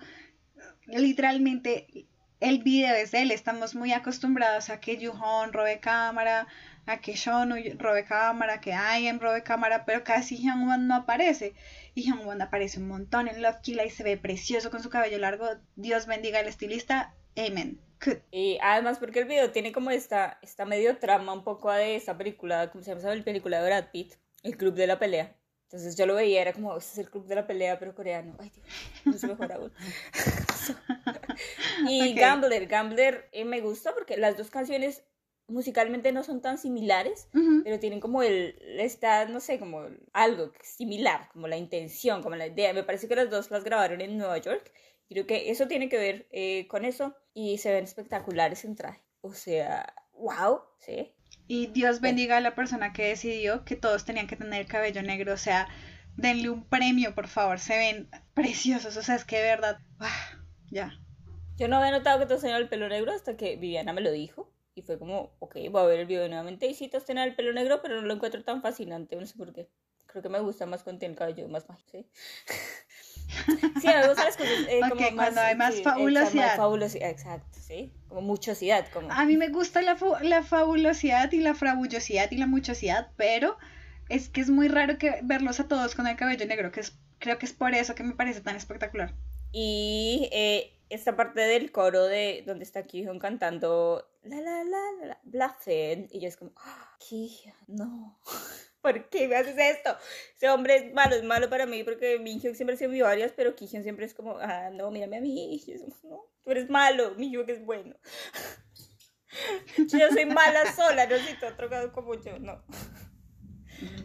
Literalmente el video es de él. Estamos muy acostumbrados a que Yuhon robe cámara, a que Sean robe cámara, que Ayen robe cámara, pero casi Hyungwon no aparece. Y Hyungwon aparece un montón en Love Killa y se ve precioso con su cabello largo. Dios bendiga al estilista. Amen. *laughs* Y además porque el video tiene como esta, esta medio trama un poco de esta película, ¿cómo se llama esa película de Brad Pitt? El Club de la Pelea. Entonces yo lo veía, era como, este es el Club de la Pelea, pero coreano. Ay, Dios, no es mejor aún. *laughs* y Gambler, Gambler eh, me gusta porque las dos canciones musicalmente no son tan similares, pero tienen como el, está, no sé, como algo similar, como la intención, como la idea. Me parece que las dos las grabaron en Nueva York Creo que eso tiene que ver eh, con eso y se ven espectaculares en traje. O sea, wow, ¿sí? Y Dios bendiga a la persona que decidió que todos tenían que tener cabello negro. O sea, denle un premio, por favor. Se ven preciosos. O sea, es que de verdad, ya. Yo no había notado que todos tenían el pelo negro hasta que Viviana me lo dijo. Y fue como, ok, voy a ver el video nuevamente. Y sí, todos tenían el pelo negro, pero no lo encuentro tan fascinante. No sé por qué. Creo que me gusta más cuando tiene el cabello más mágico, ¿sí? *laughs* Sí, eh, como más, cuando hay más fabulosidad. fabulosidad. Exacto, sí. Como muchosidad. Como... A mí me gusta la, la fabulosidad y la frabullosidad y la muchosidad, pero es que es muy raro que verlos a todos con el cabello negro, que es, creo que es por eso que me parece tan espectacular. Y eh, esta parte del coro de donde está Kihyun cantando la la la la, la y yo es como, oh, no. ¿Por qué me haces esto? Ese hombre es malo, es malo para mí porque Minhyuk siempre se vio varias, pero Kihyun siempre es como, ah, no, mírame a mí, no, tú eres malo, Minhyuk es bueno. *laughs* yo soy mala sola, no necesito otro como yo, no.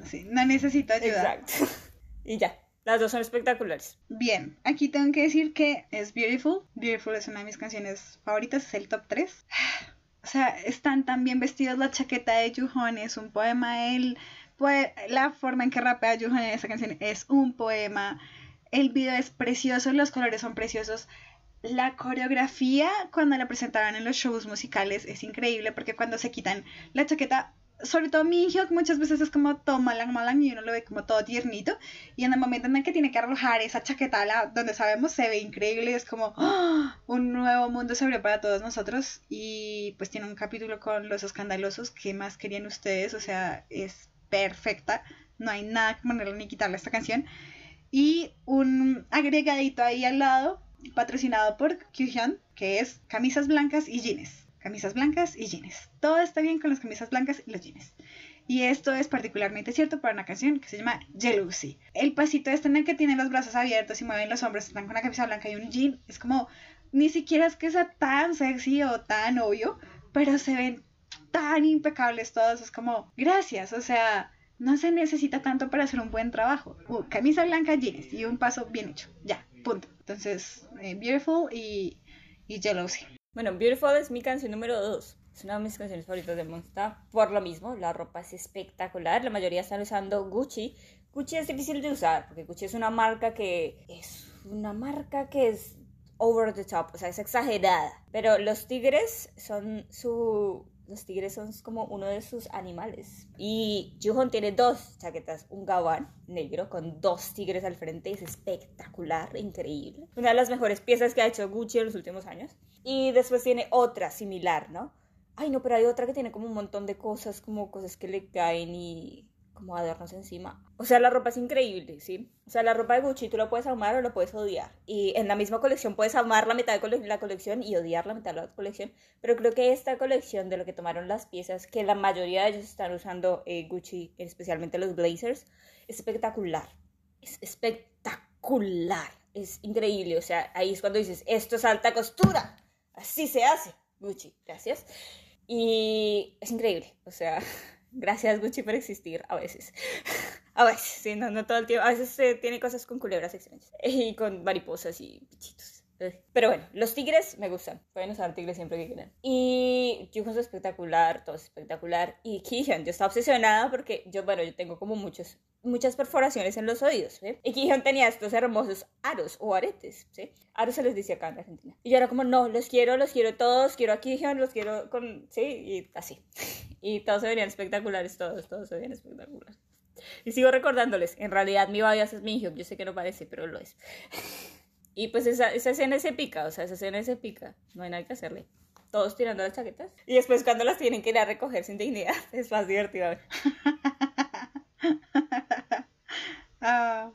Sí, no necesito ayuda. Exacto. Y ya, las dos son espectaculares. Bien, aquí tengo que decir que es Beautiful. Beautiful es una de mis canciones favoritas, es el top 3. *sighs* O sea, están tan bien vestidos, la chaqueta de Juhon es un poema, él pues la forma en que rapea Johan en esa canción es un poema. El video es precioso, los colores son preciosos. La coreografía cuando la presentaban en los shows musicales es increíble porque cuando se quitan la chaqueta, sobre todo mi hijo muchas veces es como todo malang malang y uno lo ve como todo tiernito y en el momento en que tiene que arrojar esa chaqueta la, donde sabemos se ve increíble es como ¡ah! un nuevo mundo se abre para todos nosotros y pues tiene un capítulo con los escandalosos que más querían ustedes o sea es perfecta, no hay nada que ponerle ni quitarle a esta canción. Y un agregadito ahí al lado, patrocinado por Kyuhyun, que es camisas blancas y jeans. Camisas blancas y jeans. Todo está bien con las camisas blancas y los jeans. Y esto es particularmente cierto para una canción que se llama Jealousy. El pasito este en el que tienen los brazos abiertos y mueven los hombros, están con una camisa blanca y un jean, es como, ni siquiera es que sea tan sexy o tan obvio, pero se ven tan impecables todos, es como, gracias, o sea, no se necesita tanto para hacer un buen trabajo. Uh, camisa blanca, jeans y un paso bien hecho, ya, punto. Entonces, eh, Beautiful y, y Jealousy. Bueno, Beautiful es mi canción número 2. Es una de mis canciones favoritas de Monster. Por lo mismo, la ropa es espectacular. La mayoría están usando Gucci. Gucci es difícil de usar porque Gucci es una marca que es una marca que es over the top, o sea, es exagerada. Pero los tigres son su los tigres son como uno de sus animales. Y Juhon tiene dos chaquetas, un gabán negro con dos tigres al frente, es espectacular, increíble. Una de las mejores piezas que ha hecho Gucci en los últimos años. Y después tiene otra similar, ¿no? Ay, no, pero hay otra que tiene como un montón de cosas, como cosas que le caen y como adornos encima. O sea, la ropa es increíble, ¿sí? O sea, la ropa de Gucci tú la puedes amar o la puedes odiar. Y en la misma colección puedes amar la mitad de la colección y odiar la mitad de la colección. Pero creo que esta colección de lo que tomaron las piezas, que la mayoría de ellos están usando eh, Gucci, especialmente los blazers, es espectacular. es espectacular, es increíble, o sea, ahí es cuando dices, esto es alta costura, así se hace, Gucci, gracias. Y es increíble, o sea, *laughs* gracias Gucci por existir a veces. *laughs* A veces, sí, no, no todo el tiempo. A veces eh, tiene cosas con culebras extrañas. Y con mariposas y bichitos. Pero bueno, los tigres me gustan. Pueden usar tigres siempre que quieran. Y Yuko es espectacular, todo es espectacular. Y Kihyun, yo estaba obsesionada porque yo, bueno, yo tengo como muchos, muchas perforaciones en los oídos. Y Kihyun tenía estos hermosos aros o aretes. ¿sí? Aros se les dice acá en Argentina. Y yo era como, no, los quiero, los quiero todos, quiero a Kihyun, los quiero con. Sí, y así. *laughs* Y todos se verían espectaculares, todos, todos se verían espectaculares. Y sigo recordándoles, en realidad mi bias es mi hijo, yo sé que no parece, pero lo es. *laughs* Y pues esa, esa escena se pica, o sea, esa escena se pica, no hay nada que hacerle. Todos tirando las chaquetas. Y después cuando las tienen que ir a recoger sin dignidad, *laughs* es más divertido. uh,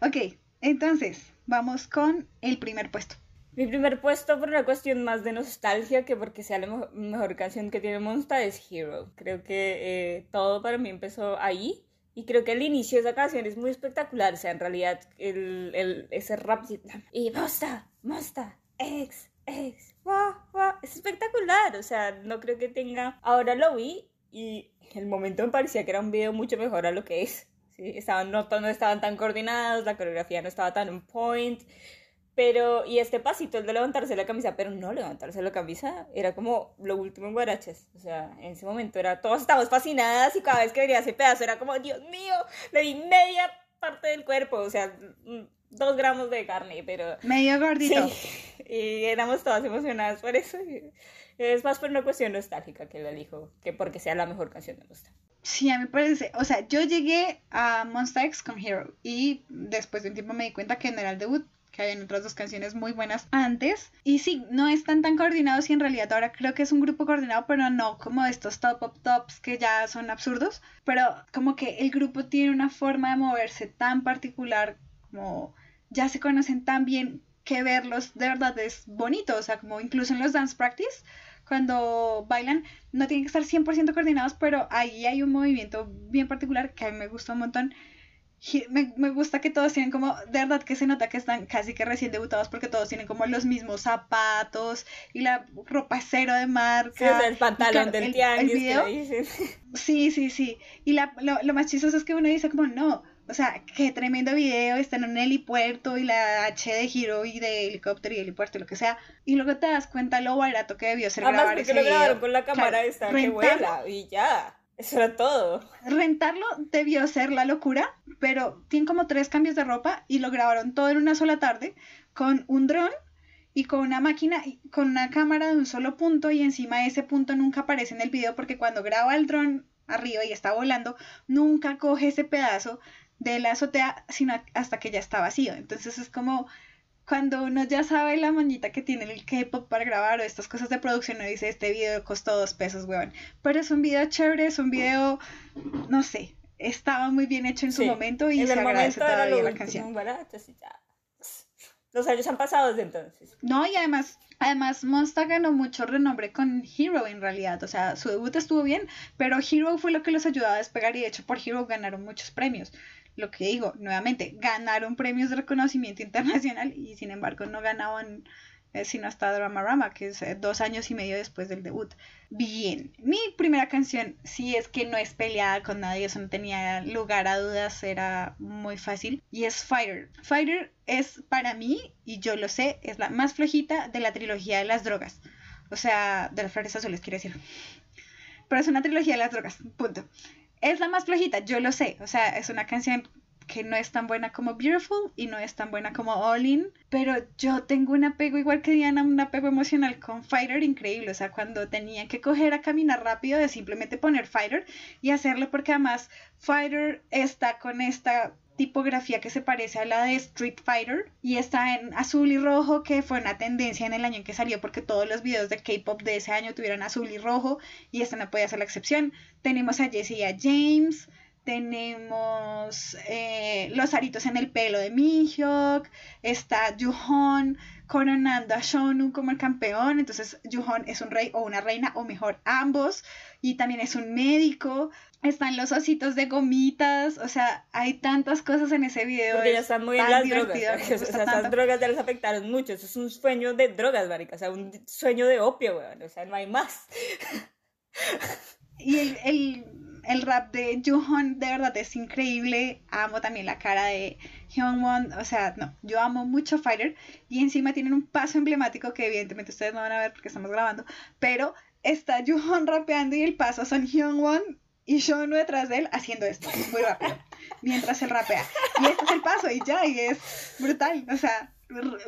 *laughs* ok, entonces, vamos con el primer puesto. Mi primer puesto por una cuestión más de nostalgia que porque sea la mejor, canción que tiene Monsta es Hero. Creo que eh, todo para mí empezó ahí y creo que el inicio de esa canción es muy espectacular. O sea, en realidad, el, el, ese rap. Y Mosta, Mosta, ex, ex, wow, wow. Es espectacular. O sea, no creo que tenga. Ahora lo vi y en el momento me parecía que era un video mucho mejor a lo que es. ¿sí? Estaban, no, no estaban tan coordinados, la coreografía no estaba tan on point. Pero, y este pasito, el de levantarse la camisa, pero no levantarse la camisa, era como lo último en Guaraches. O sea, en ese momento era, todos estábamos fascinadas y cada vez que venía ese pedazo era como, Dios mío, le di media parte del cuerpo, o sea, dos gramos de carne, pero... Medio gordito. *laughs* Sí, y éramos todas emocionadas por eso. Es más por una cuestión nostálgica que la elijo, que porque sea la mejor canción de Monster. Sí, a mí me parece, o sea, yo llegué a Monster X con Hero y después de un tiempo me di cuenta que en el debut que habían otras dos canciones muy buenas antes. Y sí, no están tan coordinados y en realidad ahora creo que es un grupo coordinado, pero no como estos top up tops que ya son absurdos. Pero como que el grupo tiene una forma de moverse tan particular, como ya se conocen tan bien que verlos de verdad es bonito. O sea, como incluso en los dance practice cuando bailan no tienen que estar 100% coordinados, pero ahí hay un movimiento bien particular que a mí me gusta un montón me, me, gusta que todos tienen como, de verdad que se nota que están casi que recién debutados porque todos tienen como los mismos zapatos y la ropa cero de marca. Sí, el pantalón del tianguis. *laughs* Sí, sí, sí. Y la, lo, lo, más chistoso es que uno dice como, no, o sea, qué tremendo video, están en un helipuerto y la H de giro y de helicóptero y helipuerto y lo que sea. Y luego te das cuenta lo barato que debió ser Además, grabar porque lo grabaron con la cámara esta que vuela y ya. Eso era todo. Rentarlo debió ser la locura, pero tienen como tres cambios de ropa y lo grabaron todo en una sola tarde con un dron y con una máquina, con una cámara de un solo punto y encima ese punto nunca aparece en el video porque cuando graba el dron arriba y está volando, nunca coge ese pedazo de la azotea sino hasta que ya está vacío. Entonces es como cuando uno ya sabe la mañita que tiene el K-pop para grabar o estas cosas de producción, uno dice, este video costó dos pesos, weón. Pero es un video chévere, es un video, no sé, estaba muy bien hecho en su momento y se agradece todavía la canción. Los años han pasado desde entonces. No, y además, además Monsta ganó mucho renombre con Hero en realidad. O sea, su debut estuvo bien, pero Hero fue lo que los ayudó a despegar y de hecho por Hero ganaron muchos premios lo que digo, nuevamente, ganaron premios de reconocimiento internacional y sin embargo no ganaban eh, sino hasta Dramarama, que es eh, dos años y medio después del debut. Bien, mi primera canción, si es que no es peleada con nadie, eso no tenía lugar a dudas, era muy fácil, y es Fighter. Fighter es para mí, y yo lo sé, es la más flojita de la trilogía de las drogas. O sea, de las flores azules, quiero decir. Pero es una trilogía de las drogas, punto es la más flojita, yo lo sé. O sea, es una canción que no es tan buena como Beautiful y no es tan buena como All In, pero yo tengo un apego igual que Diana, un apego emocional con Fighter increíble, o sea, cuando tenía que coger a caminar rápido de simplemente poner Fighter y hacerlo porque además Fighter está con esta tipografía que se parece a la de Street Fighter y está en azul y rojo que fue una tendencia en el año en que salió porque todos los videos de K-pop de ese año tuvieron azul y rojo y esta no podía ser la excepción. Tenemos a Jessie y a James, tenemos eh, los aritos en el pelo de Mihyuk, está Yuhon coronando a Shonu como el campeón, entonces Yuhon es un rey o una reina, o mejor, ambos, y también es un médico, están los ositos de gomitas, o sea, hay tantas cosas en ese video. Porque ya están muy en las drogas, o sea, esas drogas ya les afectaron mucho, eso es un sueño de drogas, marica, o sea, un sueño de opio, weón, o sea, no hay más. Y el, el el rap de Juhon de verdad es increíble. Amo también la cara de Hyungwon. O sea, no, yo amo mucho Fighter. Y encima tienen un paso emblemático que evidentemente ustedes no van a ver porque estamos grabando. Pero está Juhon rapeando y el paso son Hyungwon y Shonu detrás de él haciendo esto muy rápido. Mientras él rapea. Y este es el paso y ya, y es brutal. O sea,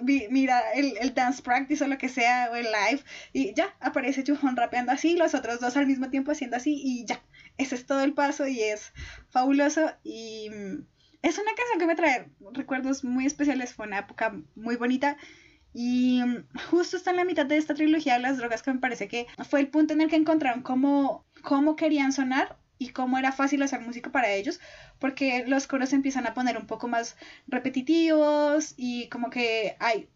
mira el, el, dance practice o lo que sea, o el live, y ya aparece Juhon rapeando así, los otros dos al mismo tiempo haciendo así, y ya ese es todo el paso y es fabuloso y mm, es una canción que me trae recuerdos muy especiales, fue una época muy bonita y mm, justo está en la mitad de esta trilogía de las drogas que me parece que fue el punto en el que encontraron cómo, cómo querían sonar y cómo era fácil hacer música para ellos, porque los coros empiezan a poner un poco más repetitivos y como que hay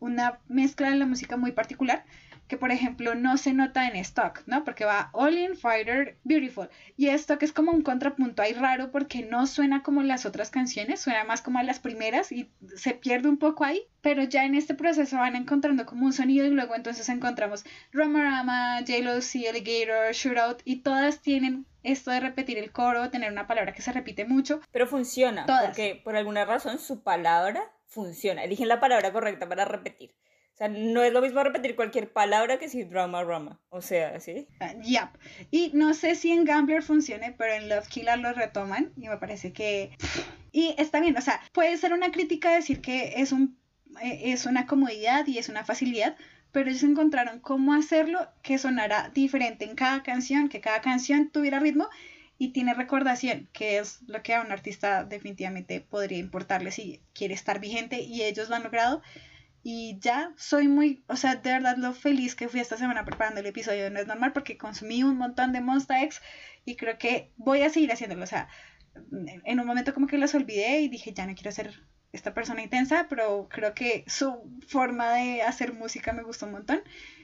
una mezcla en la música muy particular que por ejemplo no se nota en stock, ¿no? Porque va All In Fighter Beautiful. Y esto que es como un contrapunto ahí raro porque no suena como las otras canciones, suena más como a las primeras y se pierde un poco ahí. Pero ya en este proceso van encontrando como un sonido y luego entonces encontramos Rama J-Lo, Alligator, Shootout y todas tienen esto de repetir el coro, tener una palabra que se repite mucho. Pero funciona, porque por alguna razón su palabra funciona. Eligen la palabra correcta para repetir sea, no es lo mismo repetir cualquier palabra que si drama, drama. O sea, ¿sí? Uh. Y no sé si en Gambler funcione, pero en Love Killer lo retoman y me parece que... Y está bien, o sea, puede ser una crítica decir que es, un, eh, es una comodidad y es una facilidad, pero ellos encontraron cómo hacerlo que sonara diferente en cada canción, que cada canción tuviera ritmo y tiene recordación, que es lo que a un artista definitivamente podría importarle si quiere estar vigente y ellos lo han logrado. Y ya soy muy, o sea, de verdad lo feliz que fui esta semana preparando el episodio No es normal porque consumí un montón de Monster X y creo que voy a seguir haciéndolo. O sea, en un momento como que los olvidé y dije, ya no quiero ser esta persona intensa, pero creo que su forma de hacer música me gustó un montón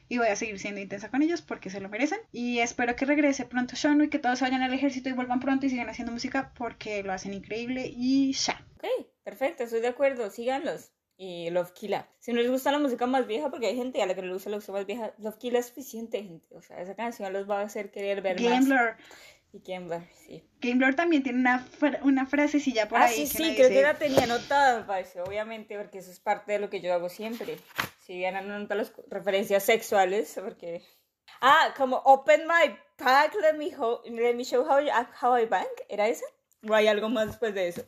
y voy a seguir siendo intensa con ellos porque se lo merecen. Y espero que regrese pronto Sean y que todos vayan al ejército y vuelvan pronto y sigan haciendo música porque lo hacen increíble y ya. Ok, perfecto, estoy de acuerdo, síganlos y Love Killa. Si no les gusta la música más vieja, porque hay gente a la que le gusta la música más vieja, Love Killa es suficiente, gente. O sea, esa canción los va a hacer querer ver Gambler. más. Y Gambler, sí. Gambler también tiene una, una frasecilla por ah, ahí. Sí, sí, creo que la tenía anotada, me parece, obviamente, porque eso es parte de lo que yo hago siempre. Si bien anotar las referencias sexuales, porque... Ah, como Open My Pack, let me, let me show how, how I bank, ¿era esa? ¿O hay algo más después de eso?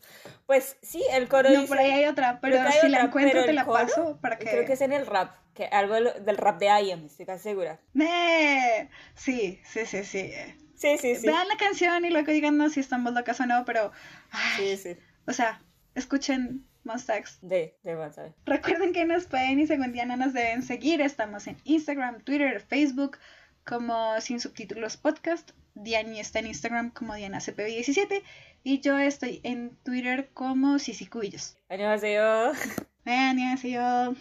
Pues sí, el coro No, por ahí hay otra, pero si la encuentro te la paso para que... Creo que es en el rap, que algo del rap de I estoy casi segura. ¡Nee! Sí, sí, sí, sí. Sí, sí, sí. Vean la canción y luego díganos si estamos locas o no, pero... sí, sí. O sea, escuchen Mustax. De, de WhatsApp. Recuerden que nos pueden y según Diana nos deben seguir. Estamos en Instagram, Twitter, Facebook como Sin Subtítulos Podcast. Diani está en Instagram como DianaCP17 y yo estoy en Twitter como Sisi Cubillos. 안녕하세요. 안녕하세요.